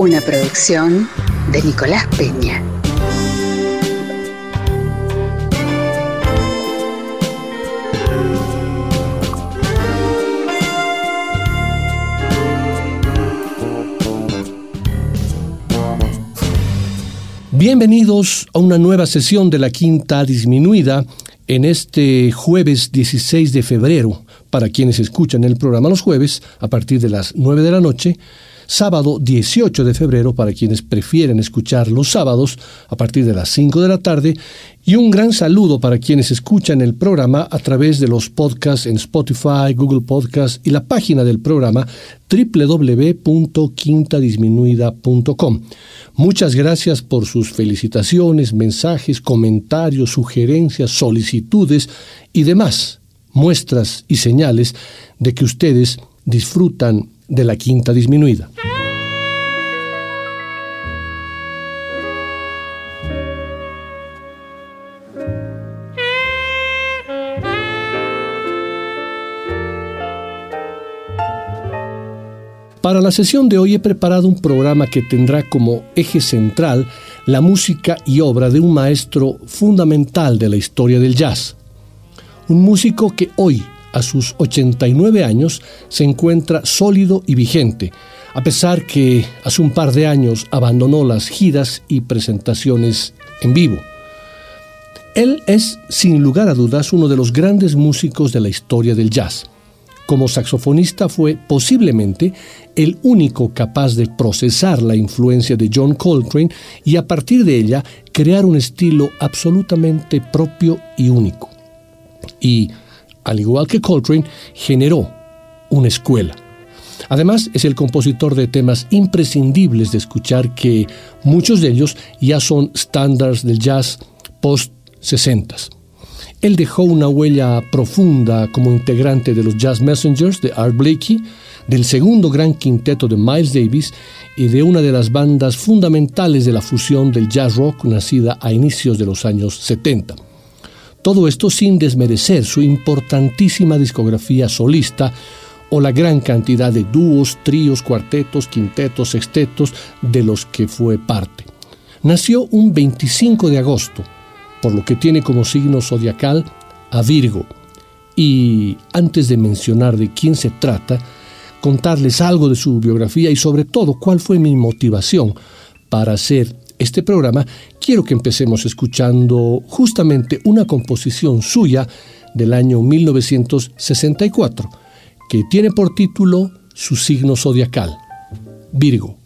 Una producción de Nicolás Peña. Bienvenidos a una nueva sesión de la Quinta Disminuida en este jueves 16 de febrero, para quienes escuchan el programa los jueves a partir de las 9 de la noche, sábado 18 de febrero para quienes prefieren escuchar los sábados a partir de las 5 de la tarde y un gran saludo para quienes escuchan el programa a través de los podcasts en Spotify, Google Podcasts y la página del programa www.quintadisminuida.com. Muchas gracias por sus felicitaciones, mensajes, comentarios, sugerencias, solicitudes y demás muestras y señales de que ustedes disfrutan de la quinta disminuida. Para la sesión de hoy he preparado un programa que tendrá como eje central la música y obra de un maestro fundamental de la historia del jazz. Un músico que hoy, a sus 89 años, se encuentra sólido y vigente, a pesar que hace un par de años abandonó las giras y presentaciones en vivo. Él es, sin lugar a dudas, uno de los grandes músicos de la historia del jazz como saxofonista fue posiblemente el único capaz de procesar la influencia de John Coltrane y a partir de ella crear un estilo absolutamente propio y único. Y, al igual que Coltrane, generó una escuela. Además, es el compositor de temas imprescindibles de escuchar que muchos de ellos ya son estándares del jazz post-60. Él dejó una huella profunda como integrante de los Jazz Messengers de Art Blakey, del segundo gran quinteto de Miles Davis y de una de las bandas fundamentales de la fusión del jazz rock nacida a inicios de los años 70. Todo esto sin desmerecer su importantísima discografía solista o la gran cantidad de dúos, tríos, cuartetos, quintetos, sextetos de los que fue parte. Nació un 25 de agosto por lo que tiene como signo zodiacal a Virgo. Y antes de mencionar de quién se trata, contarles algo de su biografía y sobre todo cuál fue mi motivación para hacer este programa, quiero que empecemos escuchando justamente una composición suya del año 1964, que tiene por título su signo zodiacal, Virgo.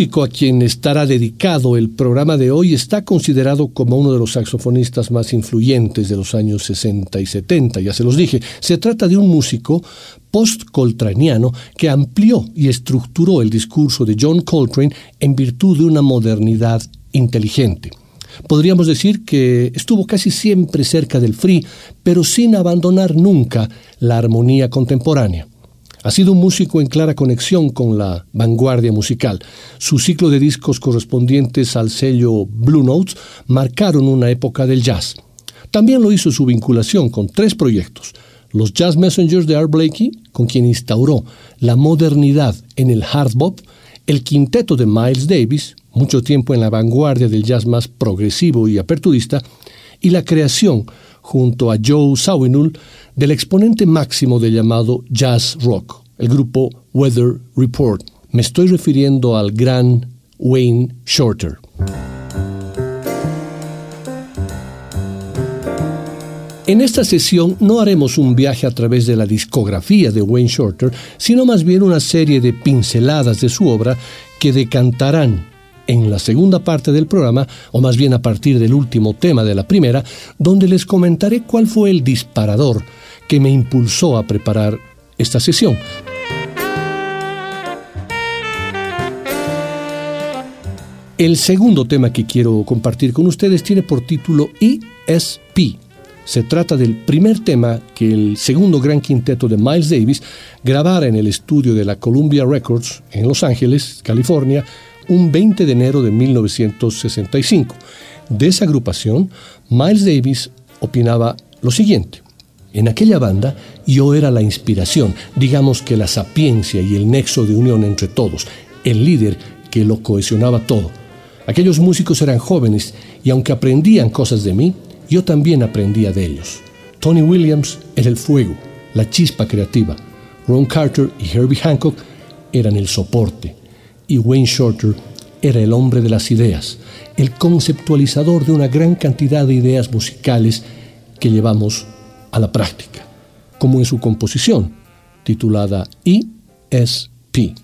Músico a quien estará dedicado el programa de hoy está considerado como uno de los saxofonistas más influyentes de los años 60 y 70, ya se los dije. Se trata de un músico post-coltraniano que amplió y estructuró el discurso de John Coltrane en virtud de una modernidad inteligente. Podríamos decir que estuvo casi siempre cerca del free, pero sin abandonar nunca la armonía contemporánea. Ha sido un músico en clara conexión con la vanguardia musical. Su ciclo de discos correspondientes al sello Blue Notes marcaron una época del jazz. También lo hizo su vinculación con tres proyectos. Los Jazz Messengers de Art Blakey, con quien instauró la modernidad en el hard bop, el quinteto de Miles Davis, mucho tiempo en la vanguardia del jazz más progresivo y aperturista, y la creación, junto a Joe Sawinul, del exponente máximo del llamado jazz rock, el grupo Weather Report. Me estoy refiriendo al gran Wayne Shorter. En esta sesión no haremos un viaje a través de la discografía de Wayne Shorter, sino más bien una serie de pinceladas de su obra que decantarán en la segunda parte del programa, o más bien a partir del último tema de la primera, donde les comentaré cuál fue el disparador que me impulsó a preparar esta sesión. El segundo tema que quiero compartir con ustedes tiene por título ESP. Se trata del primer tema que el segundo gran quinteto de Miles Davis grabara en el estudio de la Columbia Records en Los Ángeles, California, un 20 de enero de 1965. De esa agrupación, Miles Davis opinaba lo siguiente. En aquella banda yo era la inspiración, digamos que la sapiencia y el nexo de unión entre todos, el líder que lo cohesionaba todo. Aquellos músicos eran jóvenes y aunque aprendían cosas de mí, yo también aprendía de ellos. Tony Williams era el fuego, la chispa creativa. Ron Carter y Herbie Hancock eran el soporte. Y Wayne Shorter era el hombre de las ideas, el conceptualizador de una gran cantidad de ideas musicales que llevamos a la práctica, como en su composición, titulada ESP.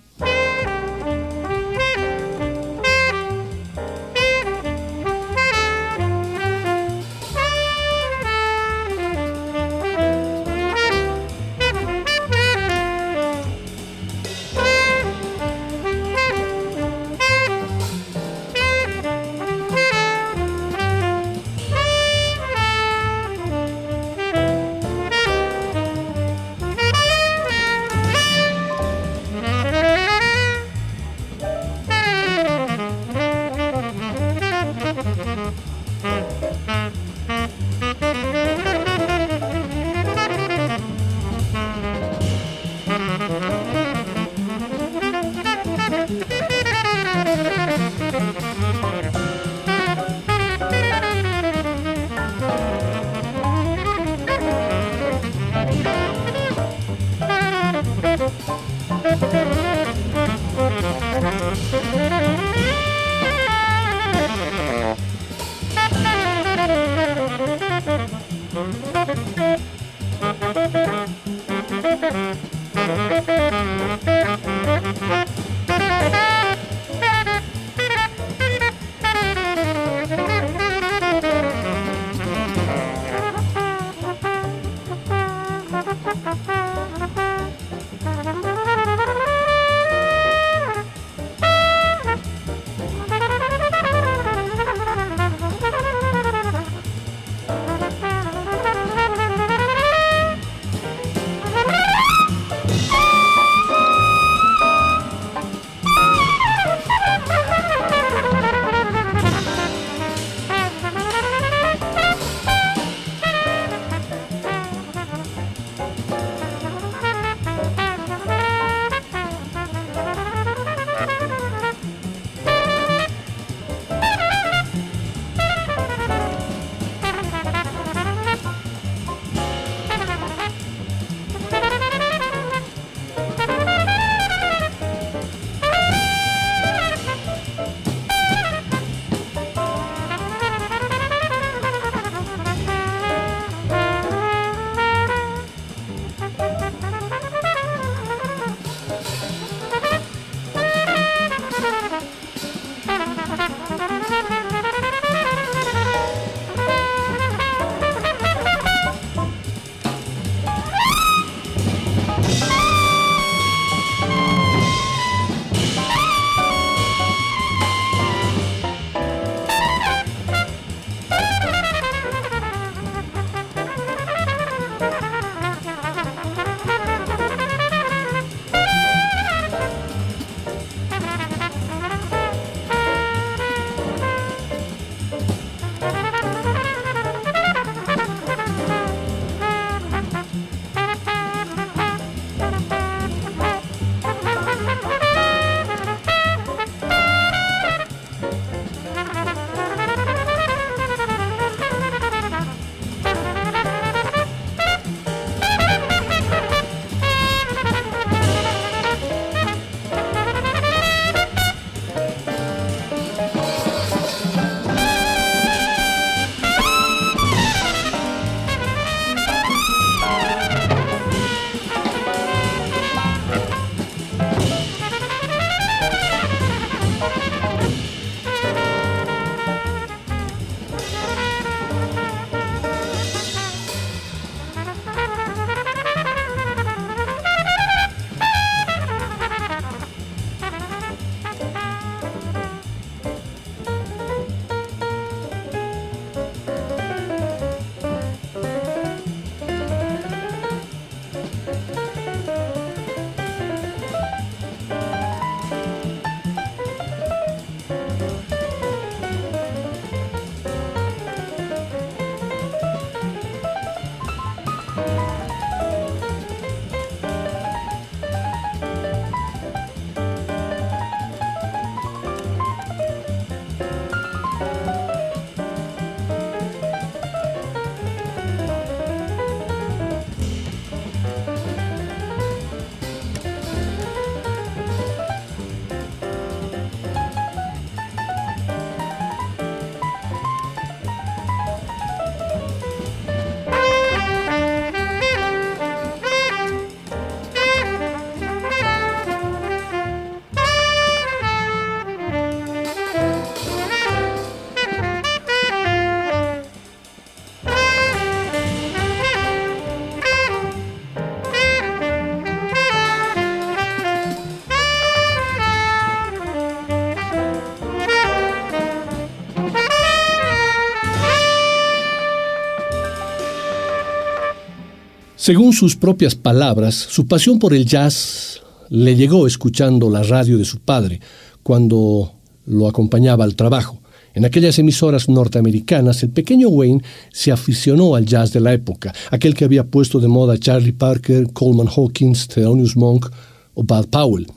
Según sus propias palabras, su pasión por el jazz le llegó escuchando la radio de su padre cuando lo acompañaba al trabajo. En aquellas emisoras norteamericanas, el pequeño Wayne se aficionó al jazz de la época, aquel que había puesto de moda Charlie Parker, Coleman Hawkins, Thelonious Monk o Bud Powell.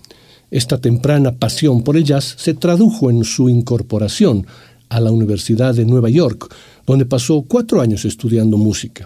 Esta temprana pasión por el jazz se tradujo en su incorporación a la Universidad de Nueva York, donde pasó cuatro años estudiando música.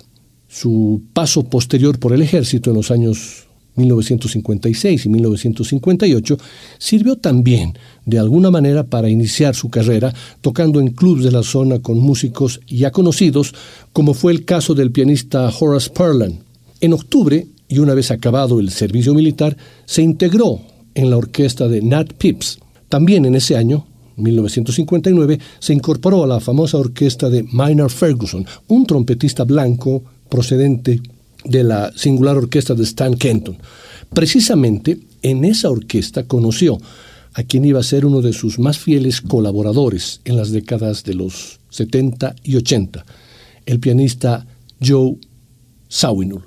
Su paso posterior por el ejército en los años 1956 y 1958 sirvió también de alguna manera para iniciar su carrera tocando en clubs de la zona con músicos ya conocidos, como fue el caso del pianista Horace Perlan. En octubre, y una vez acabado el servicio militar, se integró en la orquesta de Nat Pips. También en ese año 1959, se incorporó a la famosa orquesta de Minor Ferguson, un trompetista blanco procedente de la singular orquesta de Stan Kenton. Precisamente en esa orquesta conoció a quien iba a ser uno de sus más fieles colaboradores en las décadas de los 70 y 80, el pianista Joe Sawinul.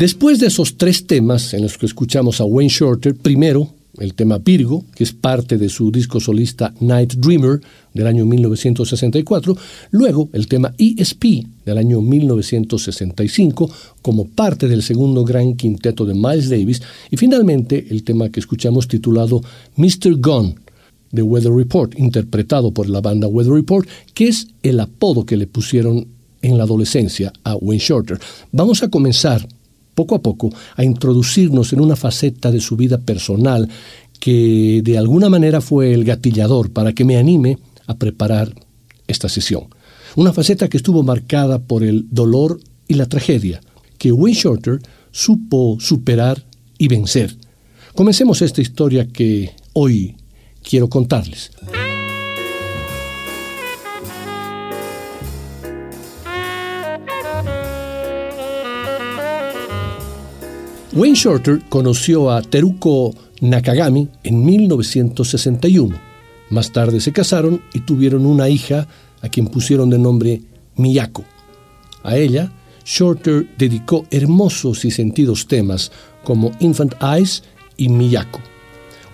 Después de esos tres temas en los que escuchamos a Wayne Shorter, primero el tema Virgo, que es parte de su disco solista Night Dreamer del año 1964, luego el tema ESP del año 1965 como parte del segundo gran quinteto de Miles Davis y finalmente el tema que escuchamos titulado Mr. Gone de Weather Report, interpretado por la banda Weather Report, que es el apodo que le pusieron en la adolescencia a Wayne Shorter. Vamos a comenzar poco a poco a introducirnos en una faceta de su vida personal que de alguna manera fue el gatillador para que me anime a preparar esta sesión. Una faceta que estuvo marcada por el dolor y la tragedia, que Wayne Shorter supo superar y vencer. Comencemos esta historia que hoy quiero contarles. Wayne Shorter conoció a Teruko Nakagami en 1961. Más tarde se casaron y tuvieron una hija a quien pusieron de nombre Miyako. A ella, Shorter dedicó hermosos y sentidos temas como Infant Eyes y Miyako.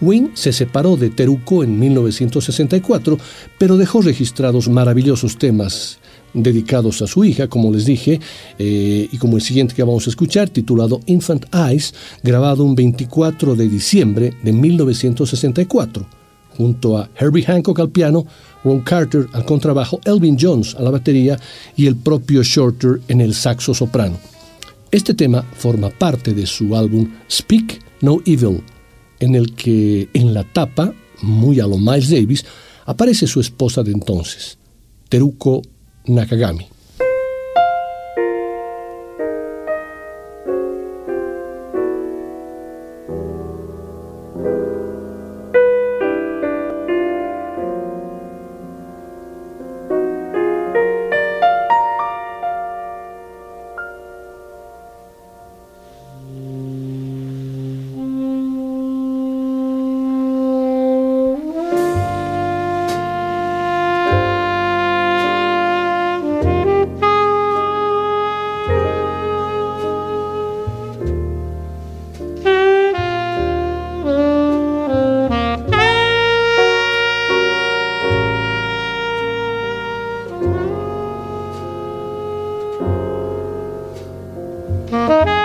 Wayne se separó de Teruko en 1964, pero dejó registrados maravillosos temas dedicados a su hija, como les dije, eh, y como el siguiente que vamos a escuchar, titulado Infant Eyes, grabado un 24 de diciembre de 1964, junto a Herbie Hancock al piano, Ron Carter al contrabajo, Elvin Jones a la batería y el propio Shorter en el saxo soprano. Este tema forma parte de su álbum Speak No Evil, en el que en la tapa, muy a lo Miles Davis, aparece su esposa de entonces, Teruko Nakagami. Música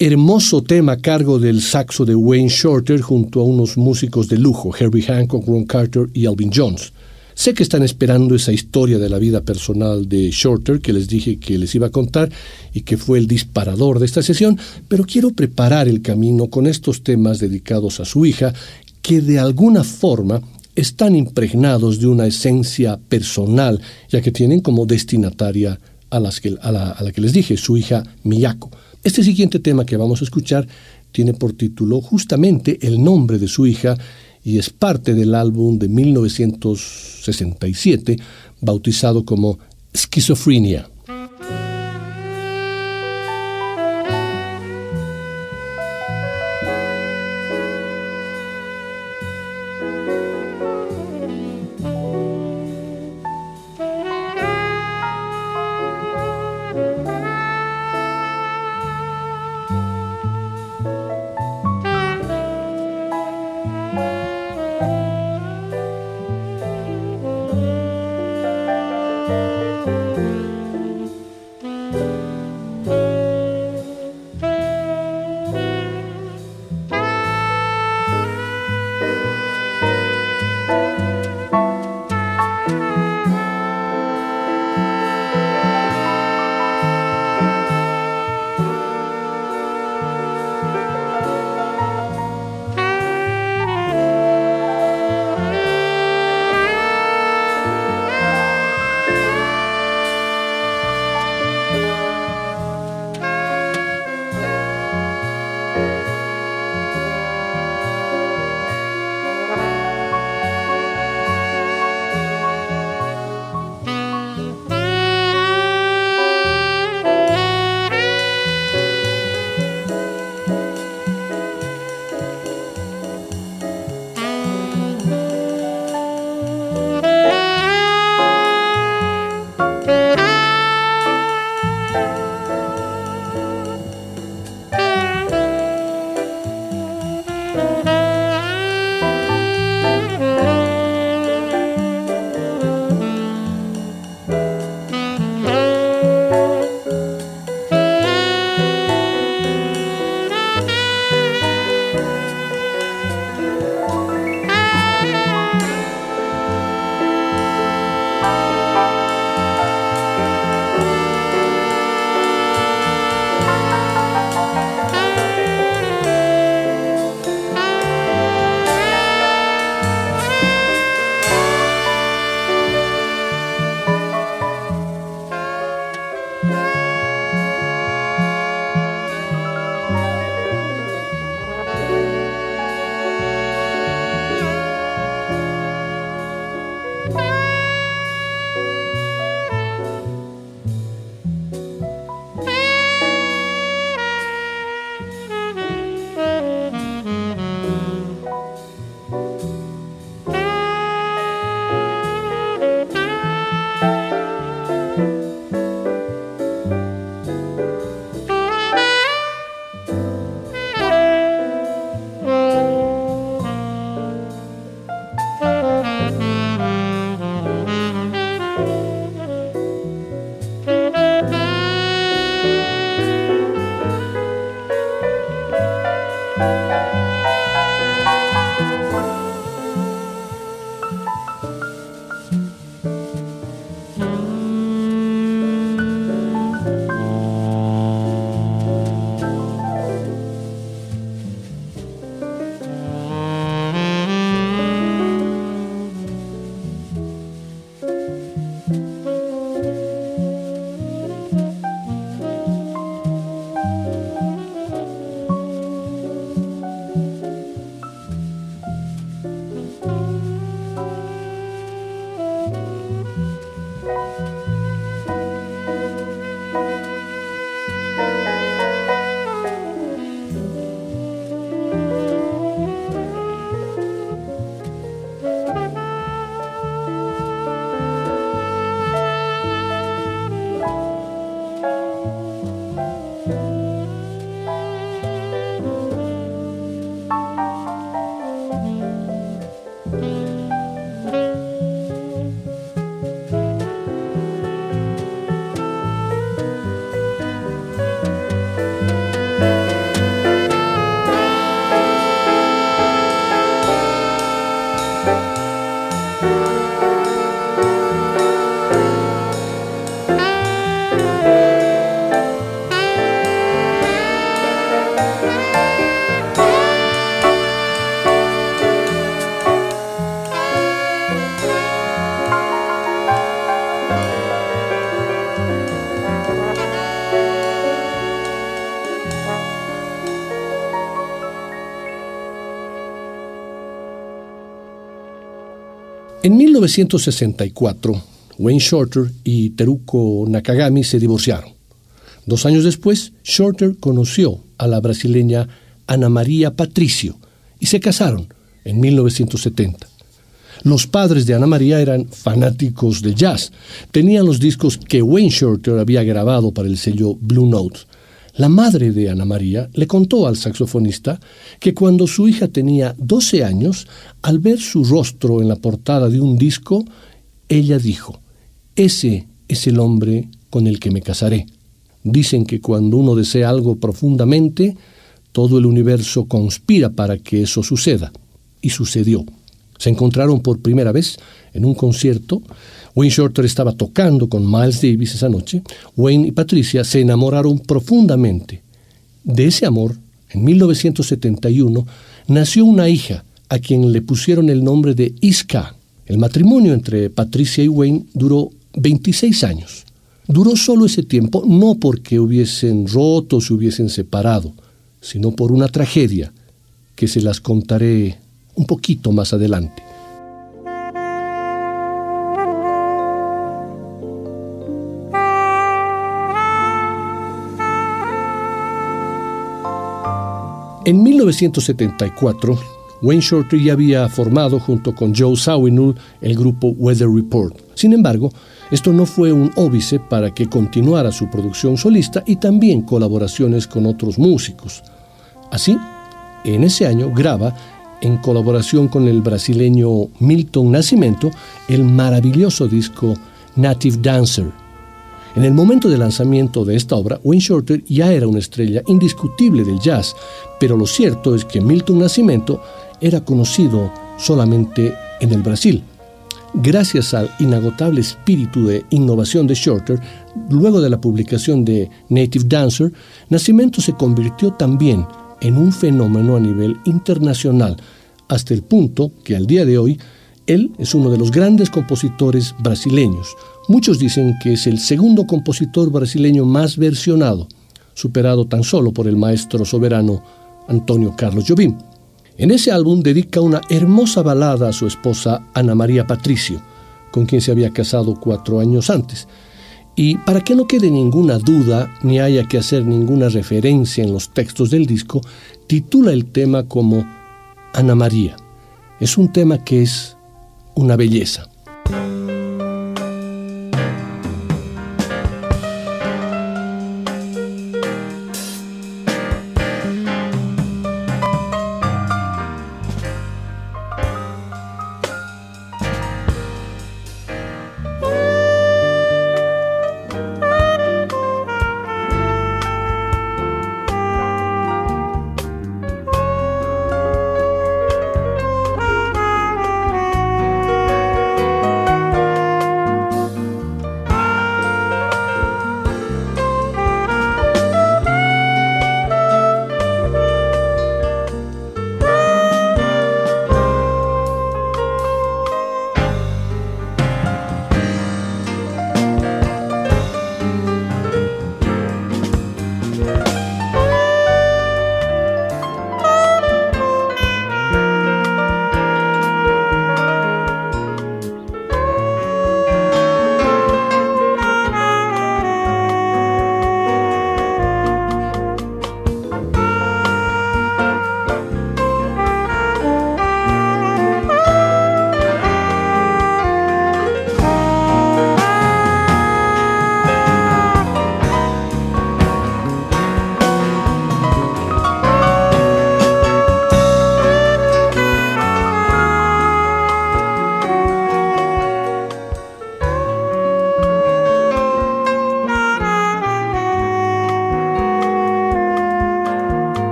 hermoso tema a cargo del saxo de Wayne Shorter junto a unos músicos de lujo, Herbie Hancock, Ron Carter y Alvin Jones. Sé que están esperando esa historia de la vida personal de Shorter que les dije que les iba a contar y que fue el disparador de esta sesión, pero quiero preparar el camino con estos temas dedicados a su hija que de alguna forma están impregnados de una esencia personal, ya que tienen como destinataria a, la, a la que les dije, su hija Miyako. Este siguiente tema que vamos a escuchar tiene por título justamente el nombre de su hija y es parte del álbum de 1967 bautizado como Schizophrenia. En 1964, Wayne Shorter y Teruko Nakagami se divorciaron. Dos años después, Shorter conoció a la brasileña Ana María Patricio y se casaron en 1970. Los padres de Ana María eran fanáticos del jazz. Tenían los discos que Wayne Shorter había grabado para el sello Blue Note. La madre de Ana María le contó al saxofonista que cuando su hija tenía 12 años, al ver su rostro en la portada de un disco, ella dijo, ese es el hombre con el que me casaré. Dicen que cuando uno desea algo profundamente, todo el universo conspira para que eso suceda. Y sucedió. Se encontraron por primera vez en un concierto. Wayne Shorter estaba tocando con Miles Davis esa noche. Wayne y Patricia se enamoraron profundamente. De ese amor, en 1971, nació una hija a quien le pusieron el nombre de Iska. El matrimonio entre Patricia y Wayne duró 26 años. Duró solo ese tiempo no porque hubiesen roto o se hubiesen separado, sino por una tragedia que se las contaré un poquito más adelante. En 1974, Wayne Shorter ya había formado junto con Joe Zawinul el grupo Weather Report. Sin embargo, esto no fue un óbice para que continuara su producción solista y también colaboraciones con otros músicos. Así, en ese año graba, en colaboración con el brasileño Milton Nascimento, el maravilloso disco Native Dancer. En el momento de lanzamiento de esta obra, Wayne Shorter ya era una estrella indiscutible del jazz, pero lo cierto es que Milton Nascimento era conocido solamente en el Brasil. Gracias al inagotable espíritu de innovación de Shorter, luego de la publicación de Native Dancer, Nascimento se convirtió también en un fenómeno a nivel internacional, hasta el punto que al día de hoy él es uno de los grandes compositores brasileños. Muchos dicen que es el segundo compositor brasileño más versionado, superado tan solo por el maestro soberano Antonio Carlos Jobim. En ese álbum dedica una hermosa balada a su esposa Ana María Patricio, con quien se había casado cuatro años antes. Y para que no quede ninguna duda ni haya que hacer ninguna referencia en los textos del disco, titula el tema como Ana María. Es un tema que es una belleza.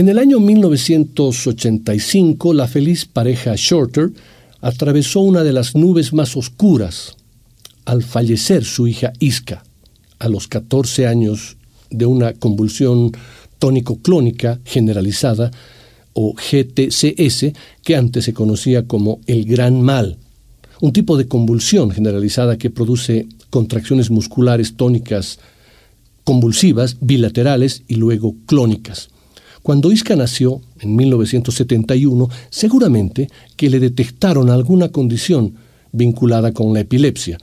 En el año 1985, la feliz pareja Shorter atravesó una de las nubes más oscuras al fallecer su hija Iska a los 14 años de una convulsión tónico-clónica generalizada o GTCS, que antes se conocía como el gran mal, un tipo de convulsión generalizada que produce contracciones musculares tónicas convulsivas, bilaterales y luego clónicas. Cuando Isca nació, en 1971, seguramente que le detectaron alguna condición vinculada con la epilepsia,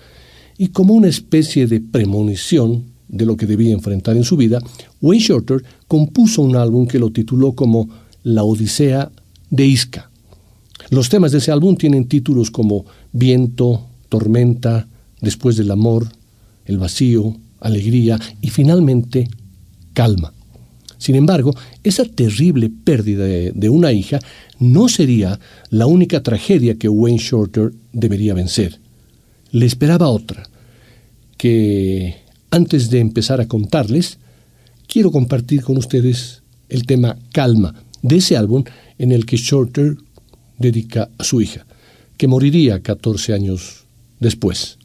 y como una especie de premonición de lo que debía enfrentar en su vida, Wayne Shorter compuso un álbum que lo tituló como La Odisea de Isca. Los temas de ese álbum tienen títulos como Viento, Tormenta, Después del Amor, El Vacío, Alegría y finalmente Calma. Sin embargo, esa terrible pérdida de, una hija no sería la única tragedia que Wayne Shorter debería vencer. Le esperaba otra, que antes de empezar a contarles, quiero compartir con ustedes el tema Calma de ese álbum en el que Shorter dedica a su hija, que moriría 14 años después.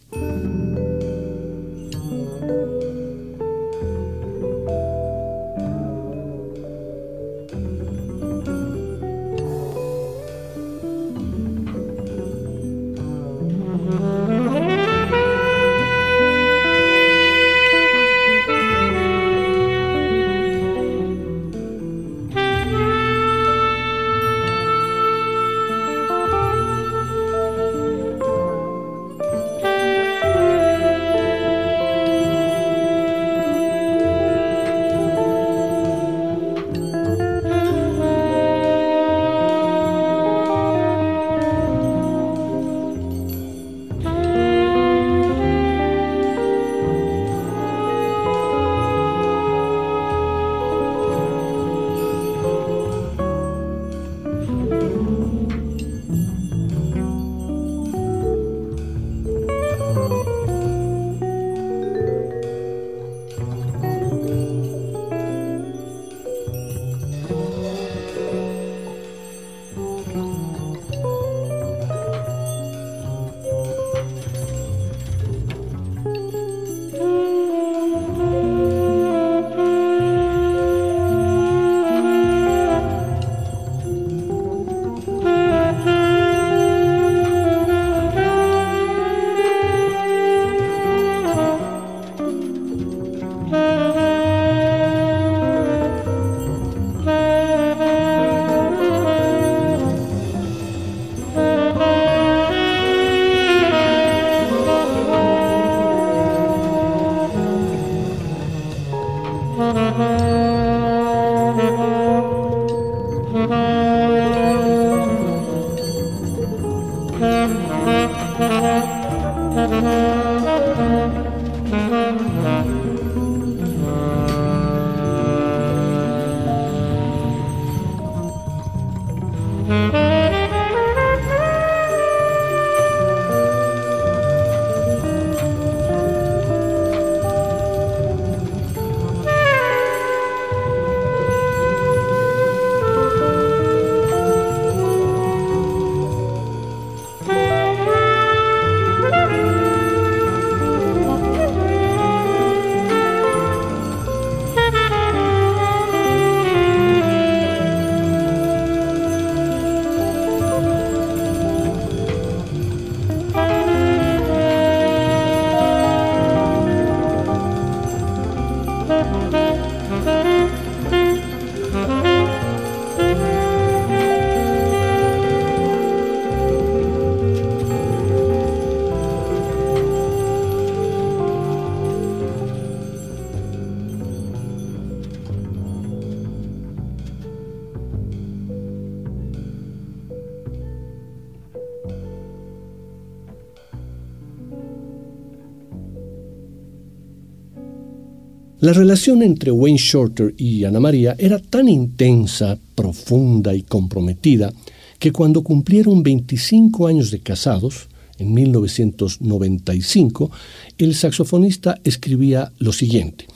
La relación entre Wayne Shorter y Ana María era tan intensa, profunda y comprometida que cuando cumplieron 25 años de casados, en 1995, el saxofonista escribía lo siguiente.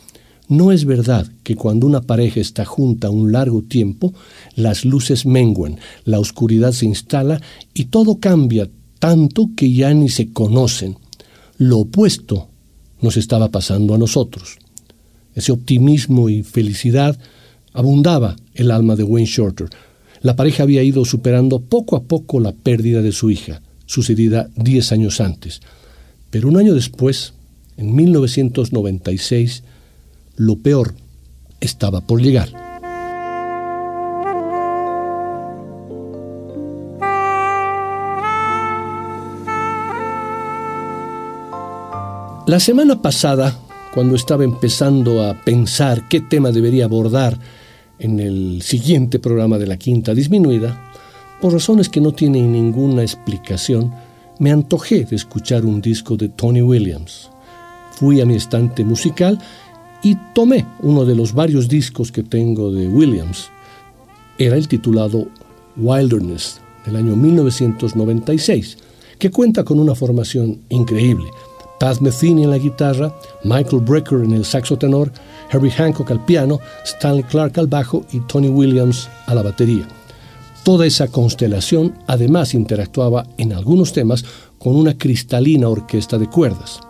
no es verdad que cuando una pareja está junta un largo tiempo, las luces menguan, la oscuridad se instala y todo cambia tanto que ya ni se conocen. Lo opuesto nos estaba pasando a nosotros. Ese optimismo y felicidad abundaba el alma de Wayne Shorter. La pareja había ido superando poco a poco la pérdida de su hija, sucedida diez años antes. Pero un año después, en 1996, lo peor estaba por llegar. La semana pasada, cuando estaba empezando a pensar qué tema debería abordar en el siguiente programa de la Quinta Disminuida, por razones que no tienen ninguna explicación, me antojé de escuchar un disco de Tony Williams. Fui a mi estante musical y tomé uno de los varios discos que tengo de Williams. Era el titulado Wilderness del año 1996, que cuenta con una formación increíble. Pat Metheny en la guitarra, Michael Brecker en el saxo tenor, Herbie Hancock al piano, Stanley Clark al bajo y Tony Williams a la batería. Toda esa constelación además interactuaba en algunos temas con una cristalina orquesta de cuerdas.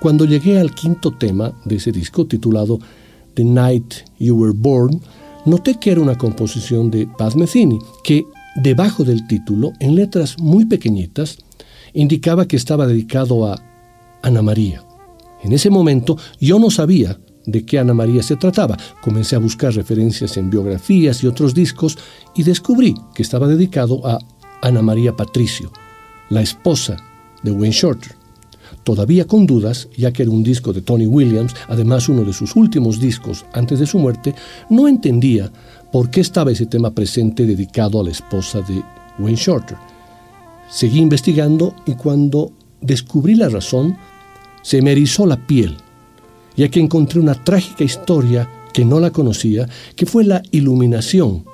Cuando llegué al quinto tema de ese disco, titulado The Night You Were Born, noté que era una composición de Paz Metheny, que debajo del título, en letras muy pequeñitas, indicaba que estaba dedicado a Ana María. En ese momento yo no sabía de qué Ana María se trataba. Comencé a buscar referencias en biografías y otros discos y descubrí que estaba dedicado a Ana María Patricio, la esposa de Wayne Shorter todavía con dudas, ya que era un disco de Tony Williams, además uno de sus últimos discos antes de su muerte, no entendía por qué estaba ese tema presente dedicado a la esposa de Wayne Shorter. Seguí investigando y cuando descubrí la razón, se me erizó la piel, ya que encontré una trágica historia que no la conocía, que fue la iluminación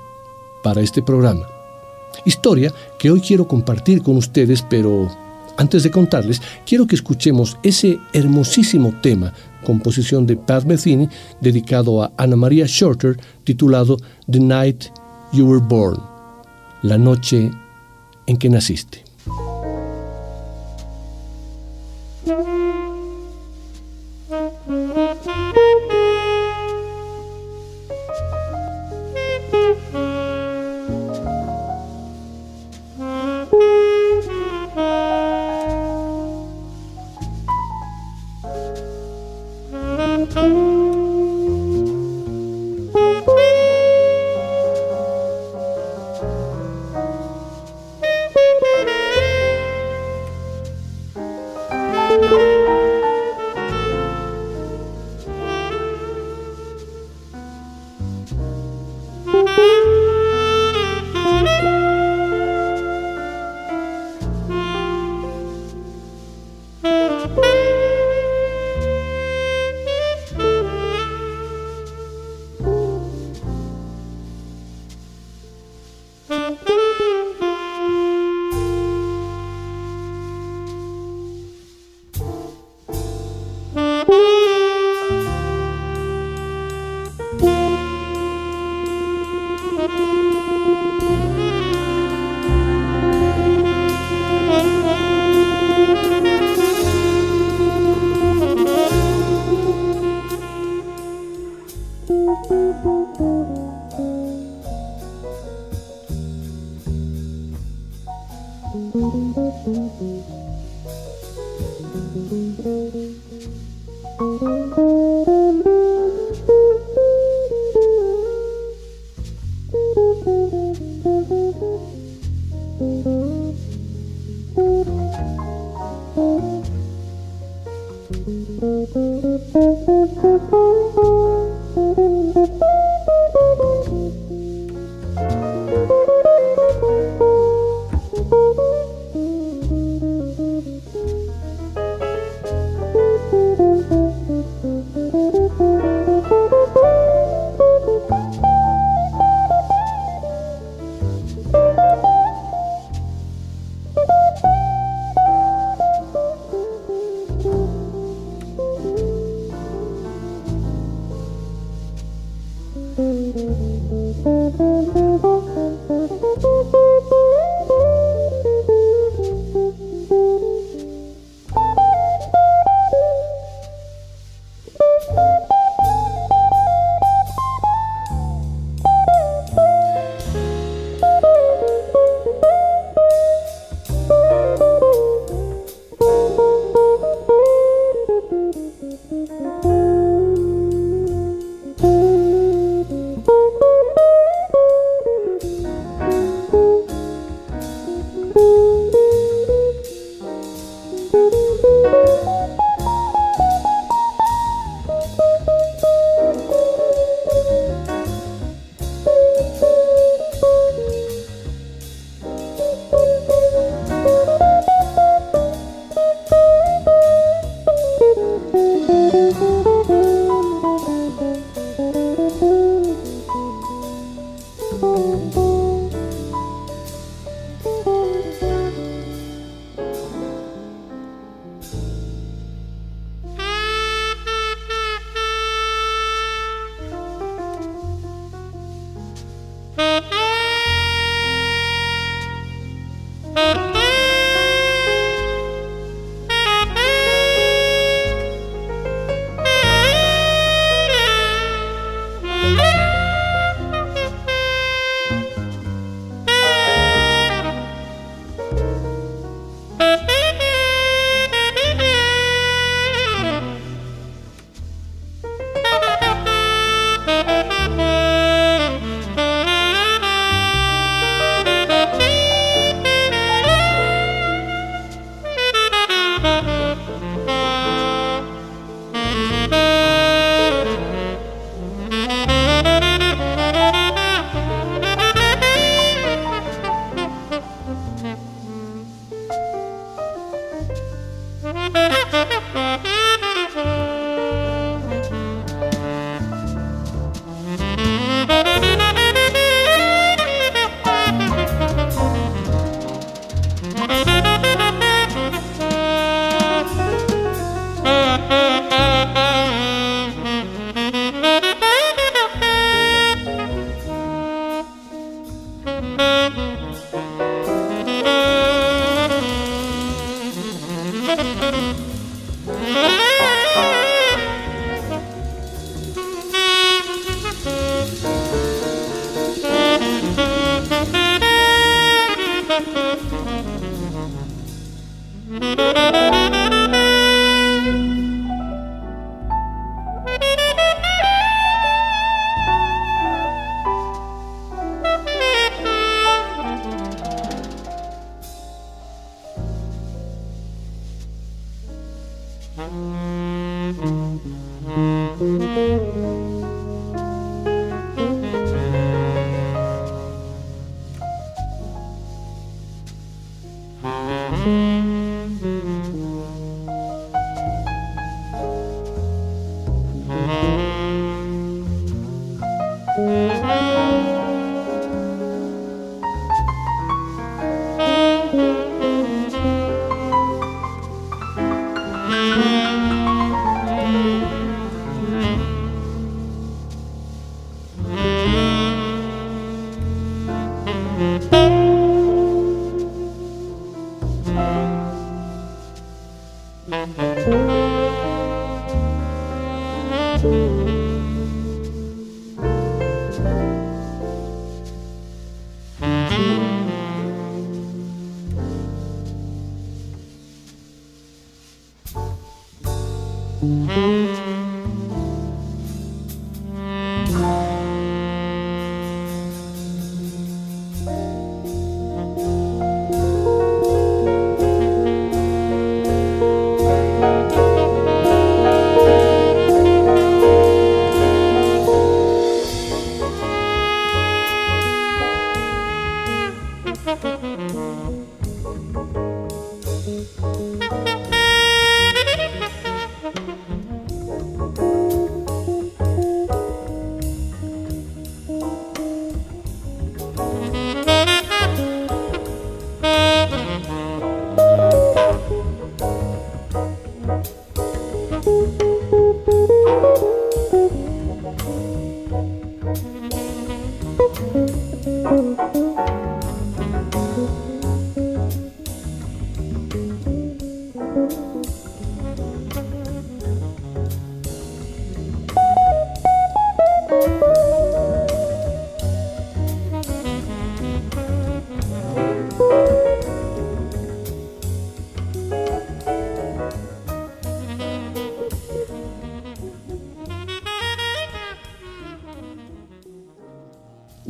para este programa. Historia que hoy quiero compartir con ustedes, pero antes de contarles, quiero que escuchemos ese hermosísimo tema, composición de Pat Metheny, dedicado a Ana María Shorter, titulado The Night You Were Born, la noche en que naciste.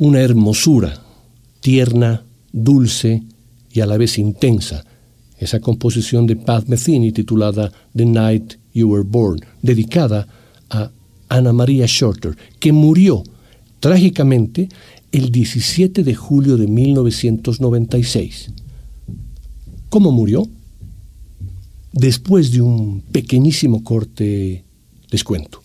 Una hermosura tierna, dulce y a la vez intensa, esa composición de Pat Metheny titulada The Night You Were Born, dedicada a Ana María Shorter, que murió trágicamente el 17 de julio de 1996. ¿Cómo murió? Después de un pequeñísimo corte, les cuento.